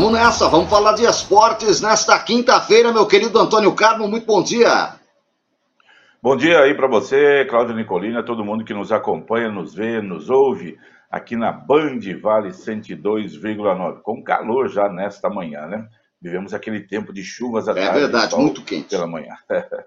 Vamos nessa, vamos falar de esportes nesta quinta-feira, meu querido Antônio Carmo. Muito bom dia. Bom dia aí para você, Cláudio Nicolina, todo mundo que nos acompanha, nos vê, nos ouve aqui na Band Vale 102,9. Com calor já nesta manhã, né? Vivemos aquele tempo de chuvas à É tarde. verdade, sol muito quente. Pela manhã.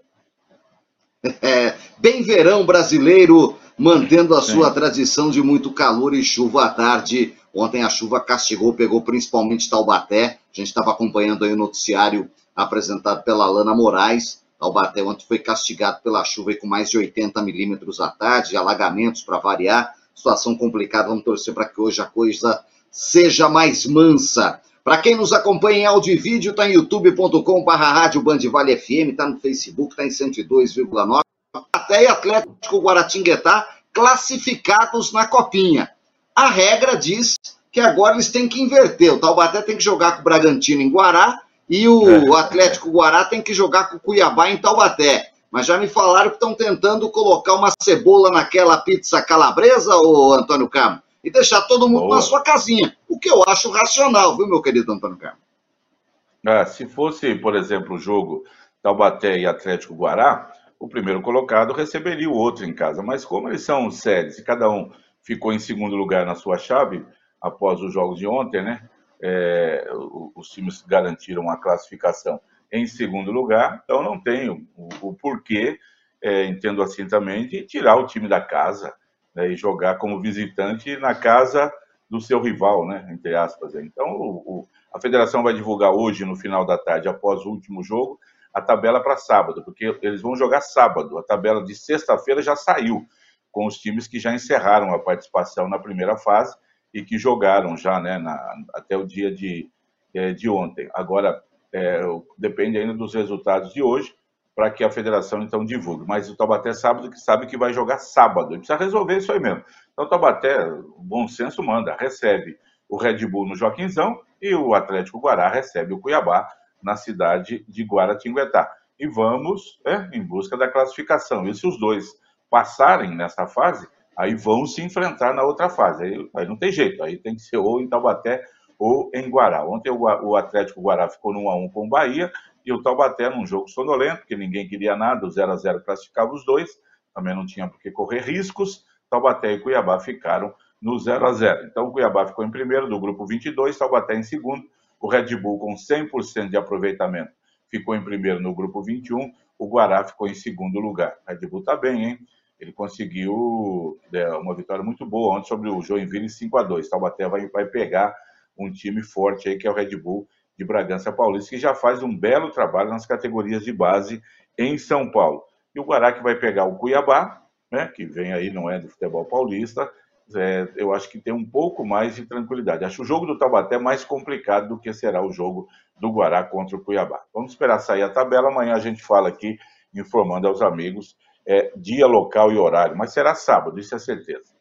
É, bem verão brasileiro, mantendo a Sim. sua tradição de muito calor e chuva à tarde. Ontem a chuva castigou, pegou principalmente Taubaté. A gente estava acompanhando aí o noticiário apresentado pela Lana Moraes. Taubaté ontem foi castigado pela chuva e com mais de 80 milímetros à tarde, alagamentos para variar. Situação complicada, vamos torcer para que hoje a coisa seja mais mansa. Para quem nos acompanha em áudio e vídeo, está em youtube.com.br rádio Band Vale FM, está no Facebook, está em 102,9. Até e Atlético Guaratinguetá classificados na copinha. A regra diz que agora eles têm que inverter. O Taubaté tem que jogar com o Bragantino em Guará e o É. Atlético Guará tem que jogar com o Cuiabá em Taubaté. Mas já me falaram que estão tentando colocar uma cebola naquela pizza calabresa, ô Antônio Carmo, e deixar todo mundo Boa. na sua casinha. O que eu acho racional, viu, meu querido Antônio Carmo? Ah, se fosse, por exemplo, o jogo Taubaté e Atlético Guará, o primeiro colocado receberia o outro em casa. Mas como eles são séries e cada um ficou em segundo lugar na sua chave, após os jogos de ontem, né? é, os times garantiram a classificação em segundo lugar, então não tem o, o porquê, é, entendo assim também, de tirar o time da casa né, e jogar como visitante na casa do seu rival, né? Entre aspas. Então, o- o, a federação vai divulgar hoje, no final da tarde, após o último jogo, a tabela para sábado, porque eles vão jogar sábado. A tabela de sexta-feira já saiu, com os times que já encerraram a participação na primeira fase e que jogaram já né, na- até o dia de, eh, de ontem. Agora, eh, depende ainda dos resultados de hoje, para que a federação então divulgue. Mas o Taubaté sábado que sabe que vai jogar sábado. Ele precisa resolver isso aí mesmo. Então o Taubaté, bom senso manda, recebe o Red Bull no Joaquinzão e o Atlético Guará recebe o Cuiabá na cidade de Guaratinguetá. E vamos né, em busca da classificação. E se os dois passarem nessa fase, aí vão se enfrentar na outra fase. Aí, aí não tem jeito, aí tem que ser ou em Taubaté ou em Guará. Ontem o, o Atlético Guará ficou no 1x1 com o Bahia e o Taubaté num jogo sonolento, que ninguém queria nada, o 0x0 classificava os dois, também não tinha por que correr riscos. Taubaté e Cuiabá ficaram no 0 a 0 Então o Cuiabá ficou em primeiro do grupo 22, Taubaté em segundo, o Red Bull com 100% de aproveitamento ficou em primeiro no grupo 21, o Guará ficou em segundo lugar. O Red Bull tá bem, hein? Ele conseguiu é, uma vitória muito boa ontem sobre o Joinville 5 a 2 Taubaté vai, vai pegar um time forte aí, que é o Red Bull de Bragança Paulista, que já faz um belo trabalho nas categorias de base em São Paulo. E o Guará que vai pegar o Cuiabá, né, que vem aí, não é do futebol paulista, é, eu acho que tem um pouco mais de tranquilidade. Acho o jogo do Taubaté mais complicado do que será o jogo do Guará contra o Cuiabá. Vamos esperar sair a tabela, amanhã a gente fala aqui, informando aos amigos, é, dia, local e horário, mas será sábado, isso é certeza.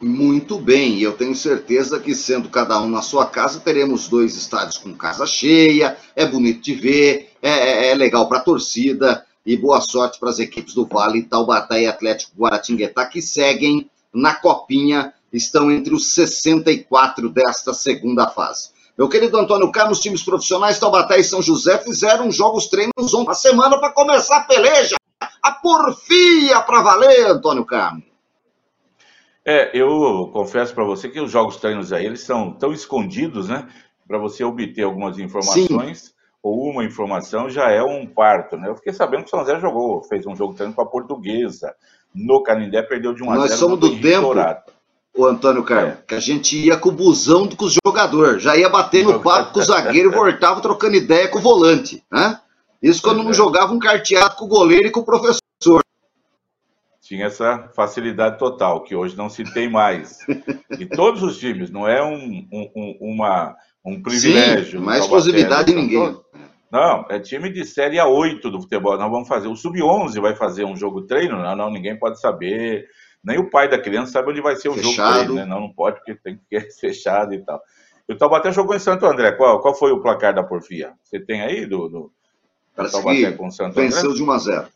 Muito bem, eu tenho certeza que, sendo cada um na sua casa, teremos dois estádios com casa cheia, é bonito de ver, é, é- é legal para a torcida, e boa sorte para as equipes do Vale, Taubaté e Atlético Guaratinguetá, que seguem na copinha, estão entre os 64 desta segunda fase. Meu querido Antônio Carlos, os times profissionais Taubaté e São José fizeram jogos treinos ontem, uma semana para começar a peleja. a porfia para valer, Antônio Carmo. É, eu confesso para você que os jogos treinos aí, eles são tão escondidos, né? Para você obter algumas informações, Sim. Ou uma informação, já é um parto, né? Eu fiquei sabendo que o São José jogou, fez um jogo treino com a Portuguesa, no Canindé, perdeu de 1 a 0 Nós somos do tempo, dourado. o Antônio Carlos, é. que a gente ia com o busão com os jogadores, já ia bater no papo com o zagueiro e voltava trocando ideia com o volante, né? Isso quando não é. jogava um carteado com o goleiro e com o professor tinha essa facilidade total, que hoje não se tem mais. E todos os times, não é um, um, uma, um privilégio. Sim, mais exclusividade de ninguém. Não, é time de Série A8 do futebol. Nós vamos fazer. O Sub-11 vai fazer um jogo treino? Não, não, ninguém pode saber. Nem o pai da criança sabe onde vai ser o fechado. jogo treino, né? Não, não pode, porque tem que ser fechado e tal. E o Taubaté jogou em Santo André. Qual, qual foi o placar da Porfia? Você tem aí do, do, do Taubaté com Santo André? Venceu de 1 a 0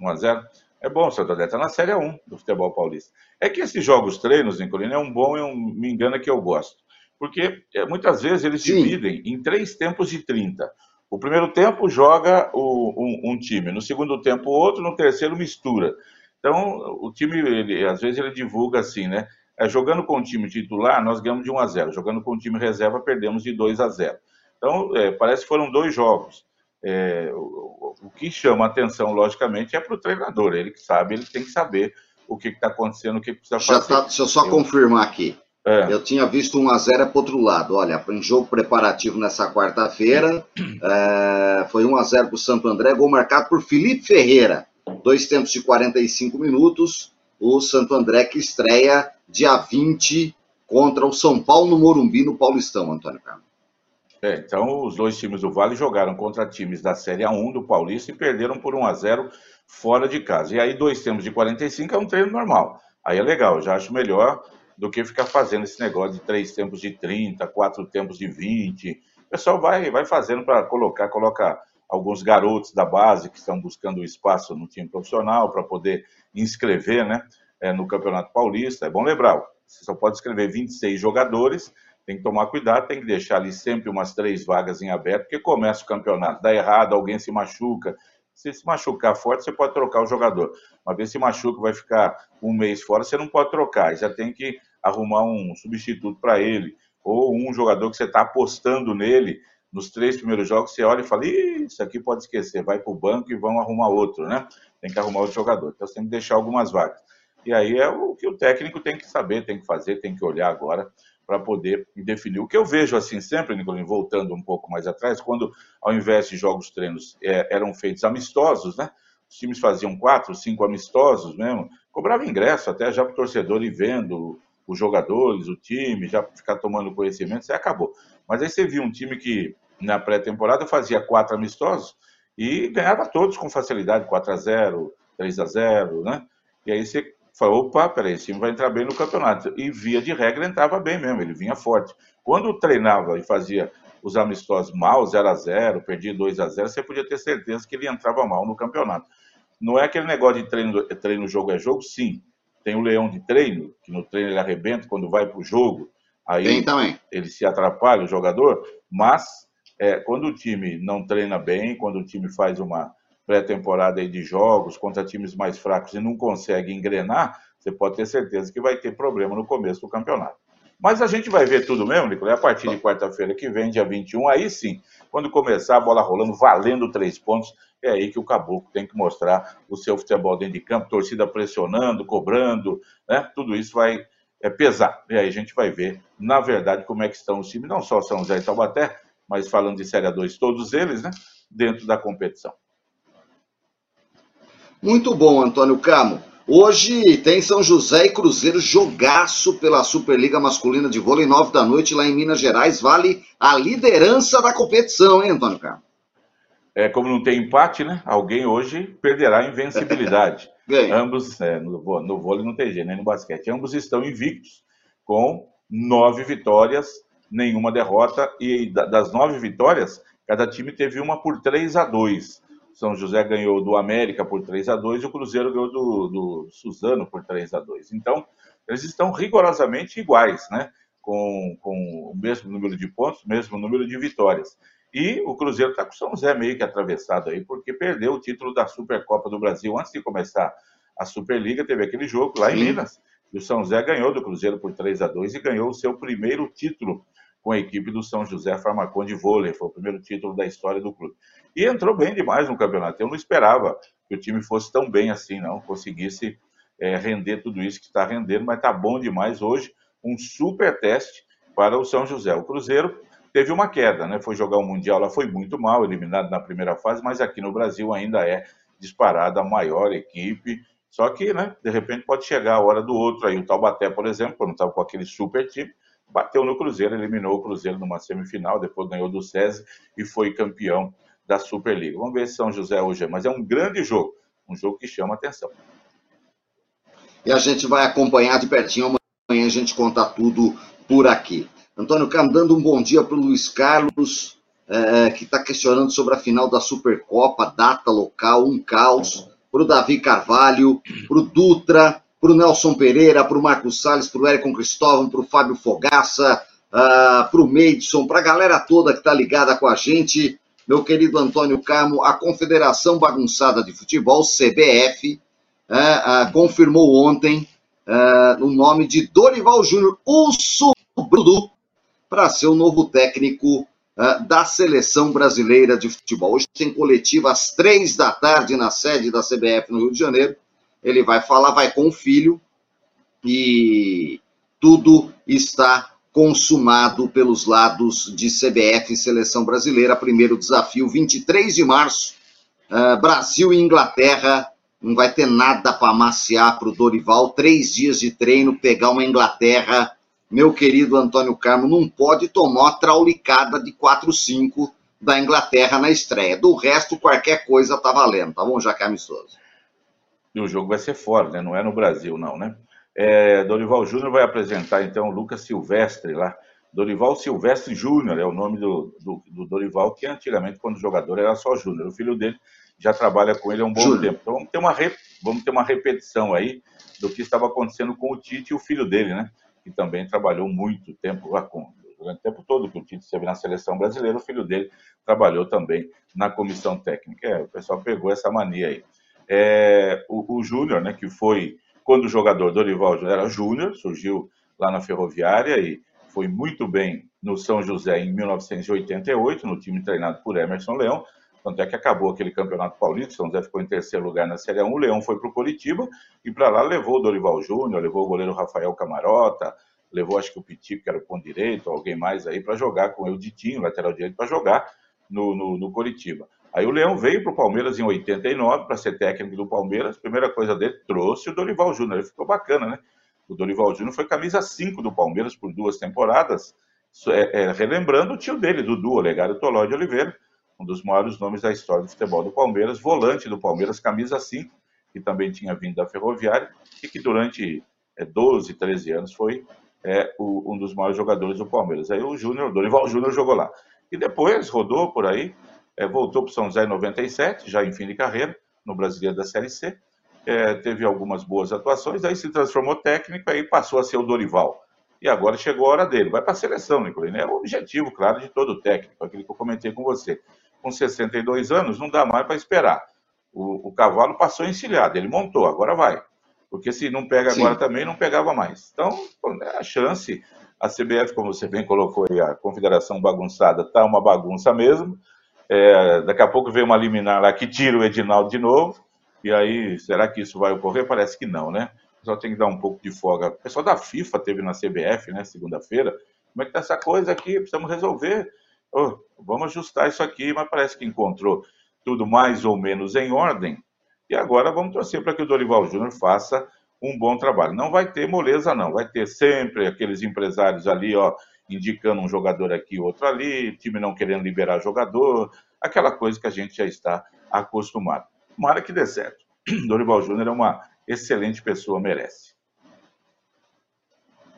1 a 0 é bom, o Santo André está na Série 1 do futebol paulista. É que esses jogos treinos, Nicolino, é um bom e um me engana que eu gosto. Porque é, muitas vezes eles Sim. dividem em três tempos de 30. O primeiro tempo joga o, um, um, time, no segundo tempo outro, no terceiro mistura. Então, o time, ele, às vezes, ele divulga assim, né? É, jogando com o time titular, nós ganhamos de 1 a 0. Jogando com o time reserva, perdemos de 2 a 0. Então, é, parece que foram dois jogos. É, o, o, que chama atenção, logicamente, é para o treinador. Ele que sabe, ele tem que saber o que está acontecendo, o que precisa Já fazer. Tá, deixa eu só eu... confirmar aqui. É. Eu tinha visto 1 a 0 para outro lado. Olha, em jogo preparativo nessa quarta-feira, é, foi 1 a 0 para o Santo André, gol marcado por Felipe Ferreira. Dois tempos de 45 minutos. O Santo André que estreia dia 20 contra o São Paulo no Morumbi, no Paulistão, Antônio Carlos. É, então, os dois times do Vale jogaram contra times da Série A1 do Paulista e perderam por 1 a 0 fora de casa. E aí, dois tempos de 45 é um treino normal. Aí é legal, já acho melhor do que ficar fazendo esse negócio de três tempos de 30, quatro tempos de 20. O pessoal vai, vai fazendo para colocar, coloca alguns garotos da base que estão buscando espaço no time profissional para poder inscrever né, é, no Campeonato Paulista. É bom lembrar, você só pode escrever 26 jogadores tem que tomar cuidado, tem que deixar ali sempre umas três vagas em aberto, porque começa o campeonato, dá errado, alguém se machuca. Se se machucar forte, você pode trocar o jogador. Uma vez se machuca, vai ficar um mês fora, você não pode trocar, já tem que arrumar um substituto para ele, ou um jogador que você está apostando nele, nos três primeiros jogos, você olha e fala, isso aqui pode esquecer, vai para o banco e vão arrumar outro, né? Tem que arrumar outro jogador. Então você tem que deixar algumas vagas. E aí é o que o técnico tem que saber, tem que fazer, tem que olhar agora para poder definir. O que eu vejo assim sempre, Nicolino, voltando um pouco mais atrás, quando ao invés de jogos treinos é, eram feitos amistosos, né? Os times faziam quatro, cinco amistosos mesmo, cobrava ingresso até já para o torcedor ir vendo os jogadores, o time, já ficar tomando conhecimento, isso acabou. Mas aí você viu um time que na pré-temporada fazia quatro amistosos e ganhava todos com facilidade, 4 a 0 3 a 0 né? E aí você Falou, opa, peraí, esse time vai entrar bem no campeonato. E via de regra entrava bem mesmo, ele vinha forte. Quando treinava e fazia os amistosos mal, 0 a 0 perdia 2 a 0 você podia ter certeza que ele entrava mal no campeonato. Não é aquele negócio de treino, treino jogo é jogo, sim. Tem o leão de treino, que no treino ele arrebenta quando vai para o jogo. Aí Tem também. ele se atrapalha, o jogador, mas é, quando o time não treina bem, quando o time faz uma, pré-temporada de jogos contra times mais fracos e não consegue engrenar, você pode ter certeza que vai ter problema no começo do campeonato. Mas a gente vai ver tudo mesmo, Nicolai, a partir de quarta-feira que vem, dia 21, aí sim, quando começar a bola rolando, valendo três pontos, é aí que o Caboclo tem que mostrar o seu futebol dentro de campo, torcida pressionando, cobrando, né? Tudo isso vai é, pesar. E aí a gente vai ver, na verdade, como é que estão os times, não só São José e Taubaté, mas falando de Série 2, todos eles, né? Dentro da competição. Muito bom, Antônio Camo. Hoje tem São José e Cruzeiro jogaço pela Superliga Masculina de Vôlei, nove da noite, lá em Minas Gerais. Vale a liderança da competição, hein, Antônio Camo? É, como não tem empate, né? Alguém hoje perderá a invencibilidade. Ambos, é, no, no vôlei não tem jeito, nem no basquete. Ambos estão invictos, com nove vitórias, nenhuma derrota. E das nove vitórias, cada time teve uma por 3 a 2 são José ganhou do América por 3 a 2 e o Cruzeiro ganhou do, do Suzano por 3 a 2 Então, eles estão rigorosamente iguais, né? Com, com o mesmo número de pontos, mesmo número de vitórias. E o Cruzeiro está com o São José meio que atravessado aí, porque perdeu o título da Supercopa do Brasil antes de começar a Superliga. Teve aquele jogo lá Sim. em Minas. E o São José ganhou do Cruzeiro por 3 a 2 e ganhou o seu primeiro título com a equipe do São José Farmacon de vôlei. Foi o primeiro título da história do clube. E entrou bem demais no campeonato. Eu não esperava que o time fosse tão bem assim, não. Conseguisse é, render tudo isso que está rendendo, mas está bom demais hoje. Um super teste para o São José. O Cruzeiro teve uma queda, né? Foi jogar o Mundial lá, foi muito mal, eliminado na primeira fase, mas aqui no Brasil ainda é disparada a maior equipe. Só que, né, de repente pode chegar a hora do outro aí. O Taubaté, por exemplo, quando estava com aquele super time, bateu no Cruzeiro, eliminou o Cruzeiro numa semifinal, depois ganhou do SESI e foi campeão da Superliga. Vamos ver se São José hoje é, mas é um grande jogo, um jogo que chama atenção. E a gente vai acompanhar de pertinho, amanhã a gente conta tudo por aqui. Antônio Carlos, dando um bom dia para o Luiz Carlos, é, que está questionando sobre a final da Supercopa, data local, um caos. Para o Davi Carvalho, para o Dutra, para o Nelson Pereira, para o Marcos Salles, para o Érico Cristóvão, para o Fábio Fogaça, uh, para o Meidson, para a galera toda que está ligada com a gente, meu querido Antônio Carmo, a Confederação Bagunçada de Futebol, CBF, uh, uh, confirmou ontem uh, o nome de Dorival Júnior, o sobrinho, para ser o novo técnico da Seleção Brasileira de Futebol. Hoje tem coletiva às três da tarde na sede da CBF no Rio de Janeiro ele vai falar, vai com o filho, e tudo está consumado pelos lados de CBF e Seleção Brasileira. Primeiro desafio, 23 de março, uh, Brasil e Inglaterra. Não vai ter nada para amaciar para o Dorival. Três dias de treino, pegar uma Inglaterra. Meu querido Antônio Carmo, não pode tomar uma traulicada de 4-5 da Inglaterra na estreia. Do resto, qualquer coisa tá valendo, tá bom, Jacarme Souza? E o jogo vai ser fora, né? Não é no Brasil, não, né? É, Dorival Júnior vai apresentar, então, o Lucas Silvestre lá. Dorival Silvestre Júnior é o nome do, do, do, Dorival, que antigamente, quando jogador, era só Júnior. O filho dele já trabalha com ele há um bom Júnior. tempo. Então, vamos ter, uma vamos ter uma repetição aí do que estava acontecendo com o Tite e o filho dele, né? Que também trabalhou muito tempo. Durante o tempo todo que o Tite esteve na seleção brasileira, o filho dele trabalhou também na comissão técnica. É, o pessoal pegou essa mania aí é, o, o Júnior, né, que foi, quando o jogador Dorival era Júnior, surgiu lá na Ferroviária e foi muito bem no São José em 1988, no time treinado por Emerson Leão, tanto é que acabou aquele campeonato paulista, São José ficou em terceiro lugar na Série 1, o Leão foi para o Curitiba, e para lá levou o Dorival Júnior, levou o goleiro Rafael Camarota, levou acho que o Pitico, que era o ponto direito, alguém mais aí para jogar com o Ditinho, lateral direito, para jogar no, no, no Curitiba. Aí o Leão veio para o Palmeiras em 89 para ser técnico do Palmeiras. Primeira coisa dele, trouxe o Dorival Júnior. Ele ficou bacana, né? O Dorival Júnior foi camisa 5 do Palmeiras por duas temporadas, é, é, relembrando o tio dele, Dudu Olegário Toló de Oliveira, um dos maiores nomes da história do futebol do Palmeiras, volante do Palmeiras, camisa 5, que também tinha vindo da Ferroviária e que durante é, 12, 13 anos foi é, o, um dos maiores jogadores do Palmeiras. Aí o Júnior, Dorival Júnior jogou lá. E depois rodou por aí, é, voltou para o São José em 97, já em fim de carreira, no Brasileiro da Série C. É, teve algumas boas atuações, aí se transformou técnico, aí passou a ser o Dorival. E agora chegou a hora dele. Vai para a seleção, Nicolino. É o objetivo, claro, de todo técnico, aquele que eu comentei com você. Com 62 anos, não dá mais para esperar. O, o, cavalo passou encilhado, ele montou, agora vai. Porque se não pega Sim. agora também, não pegava mais. Então, é a chance, a CBF, como você bem colocou aí, a confederação bagunçada, está uma bagunça mesmo. É, daqui a pouco vem uma liminar lá que tira o Edinaldo de novo. E aí, será que isso vai ocorrer? Parece que não, né? Só tem que dar um pouco de folga. O pessoal da FIFA teve na CBF, né, segunda-feira. Como é que tá essa coisa aqui? Precisamos resolver. Oh, vamos ajustar isso aqui, mas parece que encontrou tudo mais ou menos em ordem. E agora vamos torcer para que o Dorival Júnior faça um bom trabalho. Não vai ter moleza, não. Vai ter sempre aqueles empresários ali, ó, indicando um jogador aqui, outro ali, time não querendo liberar jogador, aquela coisa que a gente já está acostumado. Tomara que dê certo. Dorival Júnior é uma excelente pessoa, merece.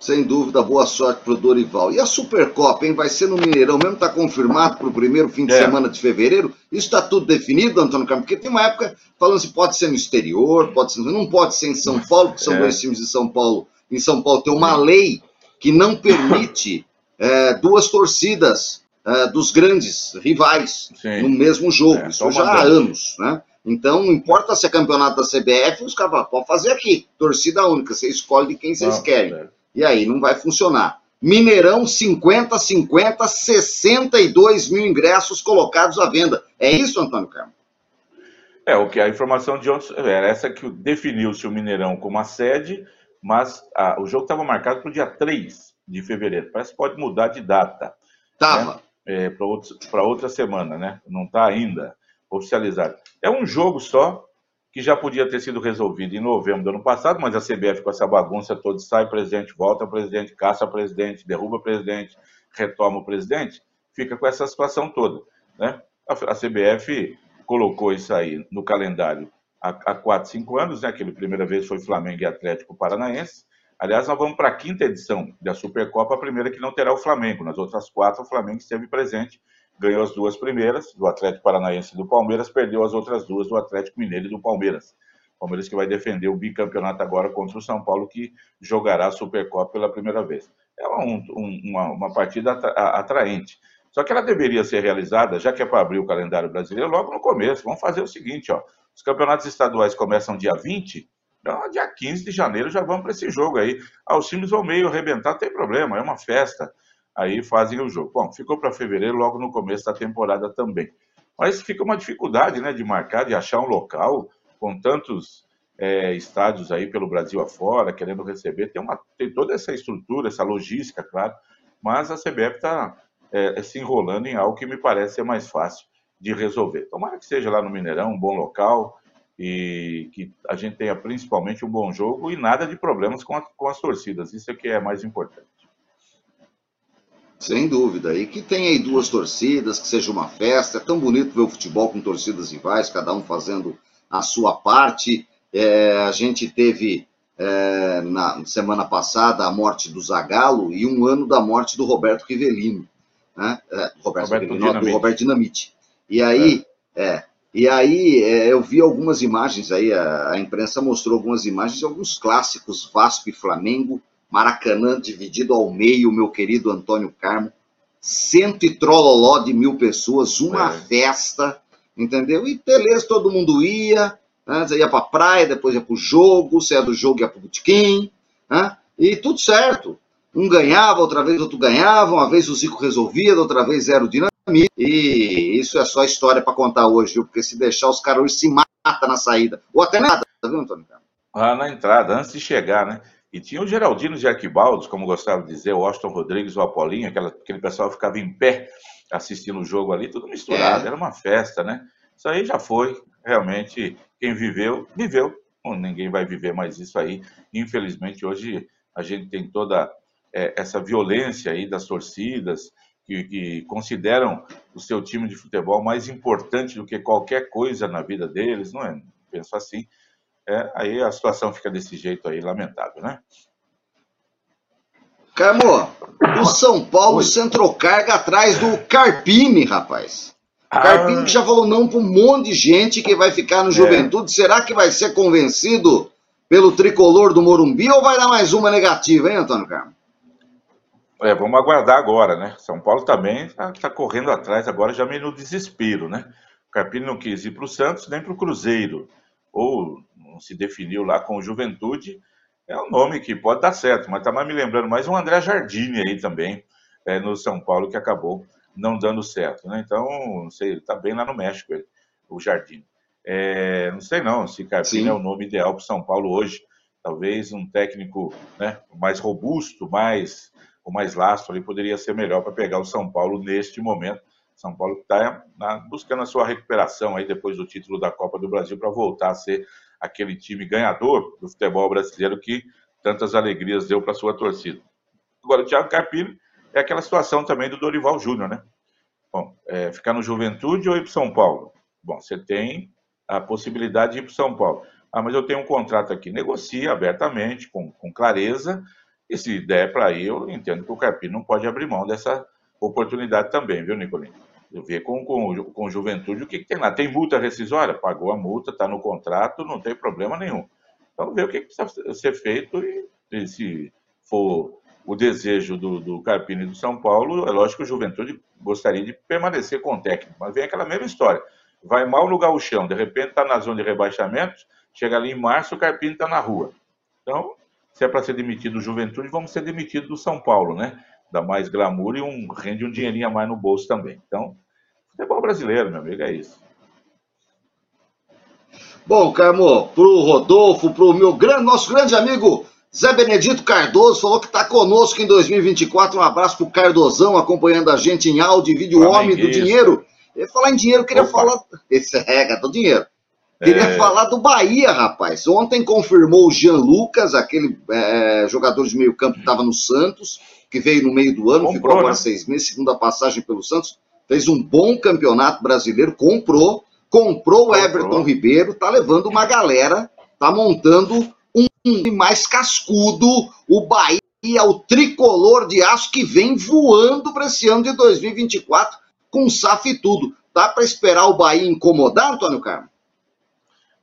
Sem dúvida, boa sorte para o Dorival. E a Supercopa, hein? Vai ser no Mineirão mesmo? Está confirmado para o primeiro fim de é. semana de fevereiro? Isso está tudo definido, Antônio Carlos? Porque tem uma época falando se pode ser no exterior, pode ser, não pode ser em São Paulo, que são é. dois times de São Paulo. Em São Paulo tem uma lei que não permite é, duas torcidas uh, dos grandes rivais Sim. no mesmo jogo. É, Isso já há anos, né? Então, não importa se é campeonato da CBF, os caras falam, pode fazer aqui, torcida única, você escolhe de quem vocês querem. É. E aí não vai funcionar. Mineirão, 50, 50, 62 mil ingressos colocados à venda. É isso, Antônio Carlos? É, o que a informação de ontem era essa que definiu-se o Mineirão como a sede, mas ah, o jogo estava marcado para o dia 3 de fevereiro. Parece que pode mudar de data Tava. é, para outra semana, né? Não está ainda oficializado. É um jogo só que já podia ter sido resolvido em novembro do ano passado, mas a CBF com essa bagunça toda sai presidente, volta presidente, caça presidente, derruba presidente, retoma o presidente, fica com essa situação toda, né? A, CBF colocou isso aí no calendário há, há 4, 5 anos, né? Aquela primeira vez foi Flamengo e Atlético Paranaense. Aliás, nós vamos para a quinta edição da Supercopa, a primeira que não terá o Flamengo. Nas outras quatro, o Flamengo esteve presente, ganhou as duas primeiras, do Atlético Paranaense e do Palmeiras, perdeu as outras duas do Atlético Mineiro e do Palmeiras. Palmeiras que vai defender o bicampeonato agora contra o São Paulo, que jogará a Supercopa pela primeira vez. É um, um, uma, uma, partida atraente. Só que ela deveria ser realizada, já que é para abrir o calendário brasileiro, logo no começo. Vamos fazer o seguinte, ó. Os campeonatos estaduais começam dia 20, então, dia 15 de janeiro já vamos para esse jogo aí. Ah, os times vão meio arrebentar, não tem problema, é uma festa. Aí fazem o jogo. Bom, ficou para fevereiro, logo no começo da temporada também. Mas fica uma dificuldade, né, de marcar, de achar um local com tantos é, estádios aí pelo Brasil afora, querendo receber. Tem, uma, tem toda essa estrutura, essa logística, claro, mas a CBF está é, se enrolando em algo que me parece ser mais fácil de resolver. Tomara que seja lá no Mineirão, um bom local, e que a gente tenha principalmente um bom jogo e nada de problemas com, a, com as torcidas. Isso é que é mais importante. Sem dúvida. E que tenha aí duas torcidas, que seja uma festa. É tão bonito ver o futebol com torcidas rivais, cada um fazendo a sua parte. É, a gente teve é, na semana passada a morte do Zagallo e um ano da morte do Roberto Rivelino. Né? É, Roberto, Roberto Rivelino, não, do Dinamite. Roberto Dinamite. E aí, é. e aí é, eu vi algumas imagens aí, a, a imprensa mostrou algumas imagens de alguns clássicos, Vasco e Flamengo, Maracanã dividido ao meio, meu querido Antônio Carmo, cento e trololó de mil pessoas, uma É. festa, entendeu? E beleza, todo mundo ia, né? Você ia pra praia, depois ia pro jogo, você ia do jogo ia pro botequim, né? E tudo certo. Um ganhava, outra vez outro ganhava, uma vez o Zico resolvia, outra vez era o dinamite. E isso é só história para contar hoje, viu? Porque se deixar os caras hoje se matam na saída. Ou até nada, viu, Antônio Carlos? Lá na entrada, antes de chegar, né? E tinha o Geraldino de Arquibaldos, como gostava de dizer, o Austin Rodrigues, o Apolinho, aquela, aquele pessoal ficava em pé assistindo o jogo ali, tudo misturado, É. era uma festa, né? Isso aí já foi, realmente, quem viveu, viveu. Bom, ninguém vai viver mais isso aí. Infelizmente, hoje a gente tem toda é, essa violência aí das torcidas, que, que consideram o seu time de futebol mais importante do que qualquer coisa na vida deles, não é? Penso assim. É, aí a situação fica desse jeito aí, lamentável, né? Carmo, o São Paulo Oi. centrou carga atrás do Carpini, rapaz. O Carpini Ah. que já falou não para um monte de gente que vai ficar no É. Juventude. Será que vai ser convencido pelo tricolor do Morumbi ou vai dar mais uma negativa, hein, Antônio Carmo? É, vamos aguardar agora, né? São Paulo também está correndo atrás agora, já meio no desespero, né? O Carpini não quis ir para o Santos nem para o Cruzeiro, ou não se definiu lá com o Juventude. É um nome que pode dar certo, mas está mais me lembrando mais um André Jardine aí também, é, no São Paulo, que acabou não dando certo, né? Então, não sei, ele está bem lá no México, ele, o Jardine. É, não sei não se Carpini é o nome ideal para São Paulo hoje. Talvez um técnico né, mais robusto, mais com mais lastro ali, poderia ser melhor para pegar o São Paulo neste momento. São Paulo está buscando a sua recuperação aí depois do título da Copa do Brasil para voltar a ser aquele time ganhador do futebol brasileiro que tantas alegrias deu para sua torcida. Agora, o Thiago Carpini é aquela situação também do Dorival Júnior, né? Bom, é, ficar no Juventude ou ir para São Paulo? Bom, você tem a possibilidade de ir para São Paulo. Ah, mas eu tenho um contrato aqui. Negocia abertamente, com, com clareza, e se der para ir, eu entendo que o Carpini não pode abrir mão dessa oportunidade também, viu, Nicolino? Ver com, com, com Juventude o que, que tem lá. Tem multa rescisória? Pagou a multa, está no contrato, não tem problema nenhum. Então, ver o que, que precisa ser feito e, e se for o desejo do, do Carpini do São Paulo, é lógico que o Juventude gostaria de permanecer com o técnico, mas vem aquela mesma história. Vai mal no gauchão, de repente está na zona de rebaixamento, chega ali em março, o Carpini está na rua. Então, se é para ser demitido do Juventude, vamos ser demitidos do São Paulo, né? Dá mais glamour e um, rende um dinheirinho a mais no bolso também. Então, futebol brasileiro, meu amigo, é isso. Bom, Carmo, pro Rodolfo, pro meu grande, nosso grande amigo Zé Benedito Cardoso, falou que está conosco em 2024. Um abraço pro Cardozão, acompanhando a gente em áudio e vídeo, Homem do Dinheiro. Eu falar em dinheiro, queria Opa. falar. Esse é rega do dinheiro. Queria é... falar do Bahia, rapaz. Ontem confirmou o Jean Lucas, aquele é, jogador de meio campo que estava no Santos, que veio no meio do ano, comprou, ficou agora né? seis meses, segunda passagem pelo Santos. Fez um bom campeonato brasileiro, comprou, comprou o Everton Ribeiro, tá levando uma galera, tá montando um mais cascudo, o Bahia, o tricolor de aço que vem voando para esse ano de 2024 com SAF e tudo. Dá para esperar o Bahia incomodar, Antônio Carlos?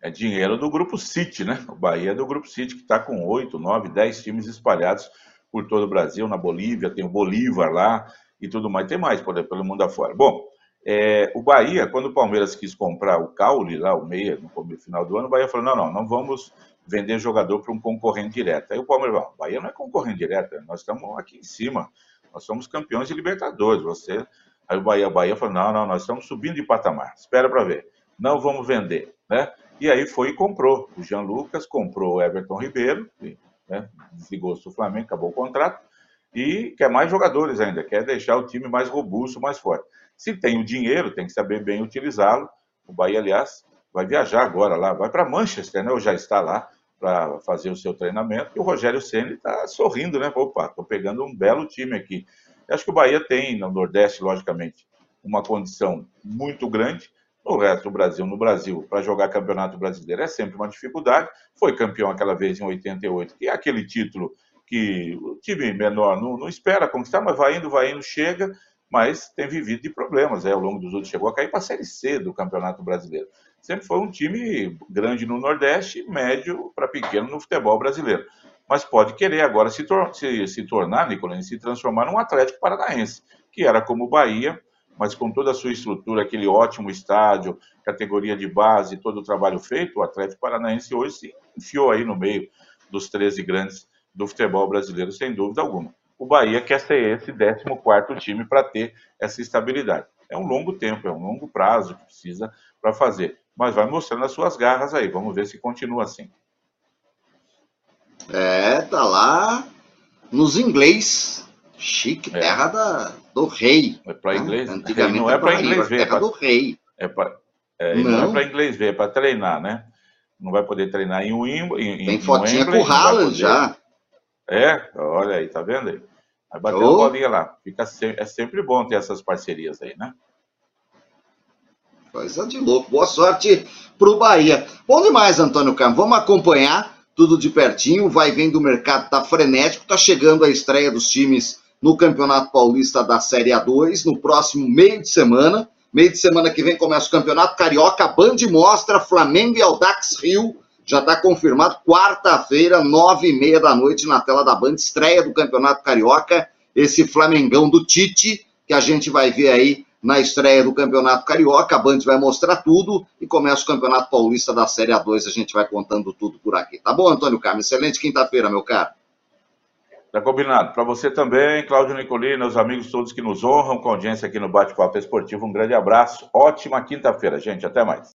é dinheiro do Grupo City, né? O Bahia é do Grupo City, que está com 8, 9, 10 times espalhados por todo o Brasil. Na Bolívia, tem o Bolívar lá e tudo mais. Tem mais por, pelo mundo afora. Bom, é, o Bahia, quando o Palmeiras quis comprar o Caule, lá, o meia, no final do ano, o Bahia falou: não, não, não vamos vender jogador para um concorrente direto. Aí o Palmeiras falou: o Bahia não é concorrente direto, nós estamos aqui em cima, nós somos campeões de Libertadores. Você. Aí o Bahia, o Bahia falou: não, não, nós estamos subindo de patamar, espera para ver, não vamos vender, né? E aí foi e comprou. O Jean Lucas comprou o Everton Ribeiro, né, desligou-se Flamengo, acabou o contrato, e quer mais jogadores ainda, quer deixar o time mais robusto, mais forte. Se tem o dinheiro, tem que saber bem utilizá-lo. O Bahia, aliás, vai viajar agora lá, vai para Manchester, né? Ou já está lá para fazer o seu treinamento. E o Rogério Ceni está sorrindo, né? Opa, estou pegando um belo time aqui. Eu acho que o Bahia tem no Nordeste, logicamente, uma condição muito grande no resto do Brasil, no Brasil, para jogar campeonato brasileiro é sempre uma dificuldade. Foi campeão aquela vez em 88, que é aquele título que o time menor não, não espera conquistar, mas vai indo, vai indo, chega, mas tem vivido de problemas. É, ao longo dos outros chegou a cair para a Série C do Campeonato Brasileiro. Sempre foi um time grande no Nordeste, médio para pequeno no futebol brasileiro. Mas pode querer agora se, tor se, se tornar, Nicolini, se transformar num Atlético Paranaense, que era como o Bahia mas com toda a sua estrutura, aquele ótimo estádio, categoria de base, todo o trabalho feito, o Atlético Paranaense hoje se enfiou aí no meio dos 13 grandes do futebol brasileiro, sem dúvida alguma. O Bahia quer ser esse 14 time para ter essa estabilidade. É um longo tempo, é um longo prazo que precisa para fazer, mas vai mostrando as suas garras aí, vamos ver se continua assim. É, tá lá nos inglês, chique, é. terra da, do rei. É para inglês. Antigamente não é para inglês ver. É pra, do rei. É pra, é, não. não é para inglês ver, é para treinar, né? Não vai poder treinar em Wimbledon. Tem fotinha com o Haaland já. É, olha aí, tá vendo aí? Vai bater oh. uma bolinha lá. Fica é sempre bom ter essas parcerias aí, né? Coisa de louco. Boa sorte pro Bahia. Bom demais, Antônio Campos. Vamos acompanhar tudo de pertinho. Vai vendo o mercado tá frenético. Tá chegando a estreia dos times no Campeonato Paulista da Série A2, no próximo meio de semana. Meio de semana que vem começa o Campeonato Carioca, Band mostra Flamengo e Aldax Rio. Já está confirmado, quarta-feira, nove e meia da noite, na tela da Band, estreia do Campeonato Carioca, esse Flamengão do Tite, que a gente vai ver aí na estreia do Campeonato Carioca. A Band vai mostrar tudo e começa o Campeonato Paulista da Série A2. A gente vai contando tudo por aqui. Tá bom, Antônio Carlos? Excelente quinta-feira, meu caro. Tá combinado. Para você também, Cláudio Nicolina, os amigos todos que nos honram com a audiência aqui no Bate-Papo Esportivo, um grande abraço. Ótima quinta-feira, gente. Até mais.